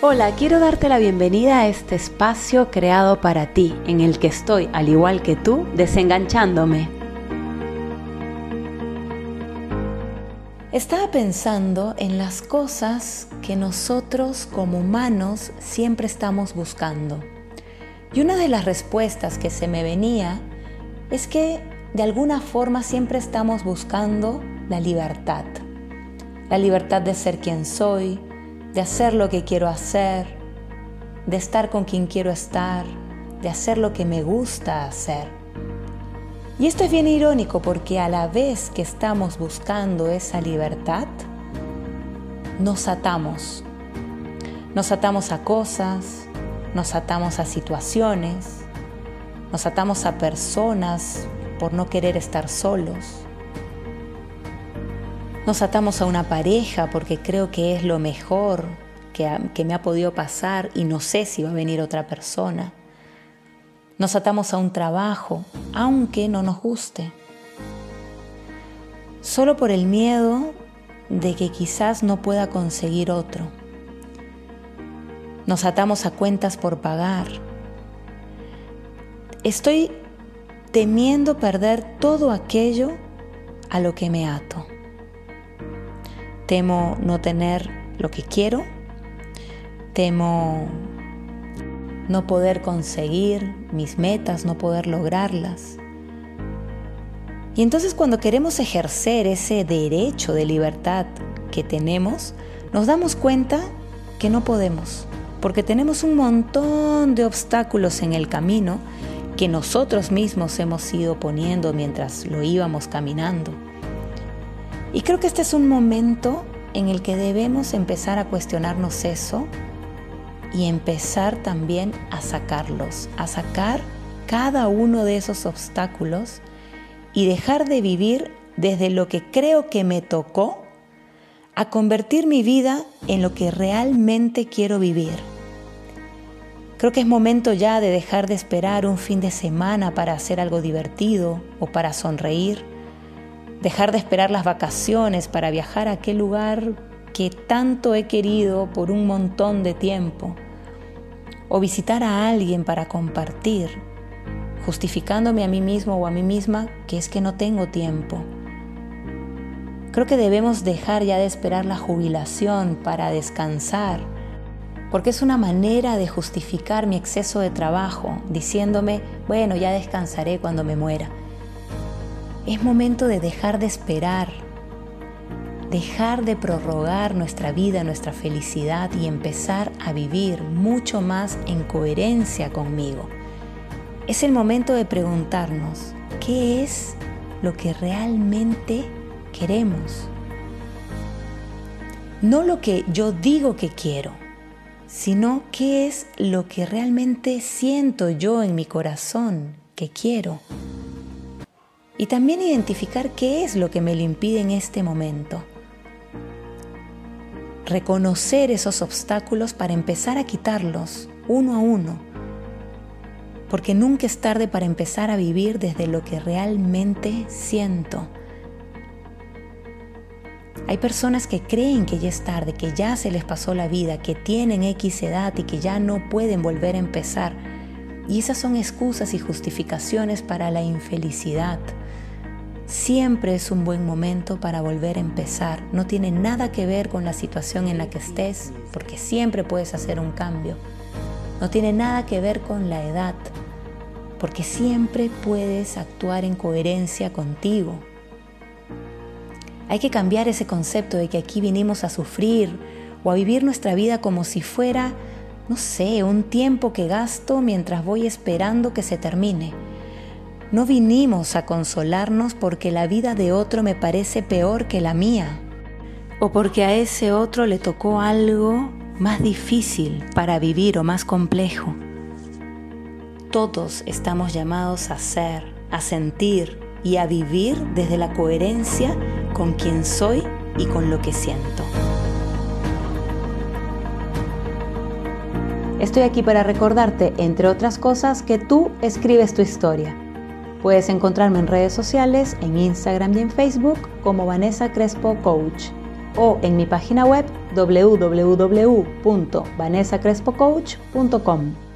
Hola, quiero darte la bienvenida a este espacio creado para ti, en el que estoy, al igual que tú, desenganchándome. Estaba pensando en las cosas que nosotros como humanos siempre estamos buscando. Y una de las respuestas que se me venía es que de alguna forma siempre estamos buscando la libertad. La libertad de ser quien soy, de hacer lo que quiero hacer, de estar con quien quiero estar, de hacer lo que me gusta hacer. Y esto es bien irónico porque a la vez que estamos buscando esa libertad, nos atamos. Nos atamos a cosas, nos atamos a situaciones, nos atamos a personas por no querer estar solos. Nos atamos a una pareja porque creo que es lo mejor que, me ha podido pasar y no sé si va a venir otra persona. Nos atamos a un trabajo, aunque no nos guste. Solo por el miedo de que quizás no pueda conseguir otro. Nos atamos a cuentas por pagar. Estoy temiendo perder todo aquello a lo que me ato. Temo no tener lo que quiero. Temo no poder conseguir mis metas, no poder lograrlas. Y entonces cuando queremos ejercer ese derecho de libertad que tenemos, nos damos cuenta que no podemos, porque tenemos un montón de obstáculos en el camino que nosotros mismos hemos ido poniendo mientras lo íbamos caminando. Y creo que este es un momento en el que debemos empezar a cuestionarnos eso y empezar también a sacarlos, a sacar cada uno de esos obstáculos y dejar de vivir desde lo que creo que me tocó a convertir mi vida en lo que realmente quiero vivir. Creo que es momento ya de dejar de esperar un fin de semana para hacer algo divertido o para sonreír dejar de esperar las vacaciones para viajar a aquel lugar que tanto he querido por un montón de tiempo, o visitar a alguien para compartir, justificándome a mí mismo o a mí misma que es que no tengo tiempo. Creo que debemos dejar ya de esperar la jubilación para descansar, porque es una manera de justificar mi exceso de trabajo, diciéndome, bueno, ya descansaré cuando me muera. Es momento de dejar de esperar, dejar de prorrogar nuestra vida, nuestra felicidad y empezar a vivir mucho más en coherencia conmigo. Es el momento de preguntarnos, ¿qué es lo que realmente queremos? No lo que yo digo que quiero, sino qué es lo que realmente siento yo en mi corazón que quiero y también identificar qué es lo que me lo impide en este momento. Reconocer esos obstáculos para empezar a quitarlos uno a uno, porque nunca es tarde para empezar a vivir desde lo que realmente siento. Hay personas que creen que ya es tarde, que ya se les pasó la vida, que tienen X edad y que ya no pueden volver a empezar. Y esas son excusas y justificaciones para la infelicidad. Siempre es un buen momento para volver a empezar. No tiene nada que ver con la situación en la que estés, porque siempre puedes hacer un cambio. No tiene nada que ver con la edad, porque siempre puedes actuar en coherencia contigo. Hay que cambiar ese concepto de que aquí vinimos a sufrir o a vivir nuestra vida como si fuera, no sé, un tiempo que gasto mientras voy esperando que se termine no vinimos a consolarnos porque la vida de otro me parece peor que la mía, o porque a ese otro le tocó algo más difícil para vivir o más complejo. Todos estamos llamados a ser, a sentir y a vivir desde la coherencia con quien soy y con lo que siento. Estoy aquí para recordarte, entre otras cosas, que tú escribes tu historia Puedes encontrarme en redes sociales, en Instagram y en Facebook como Vanessa Crespo Coach. o en mi página web www.vanessacrespocoach.com.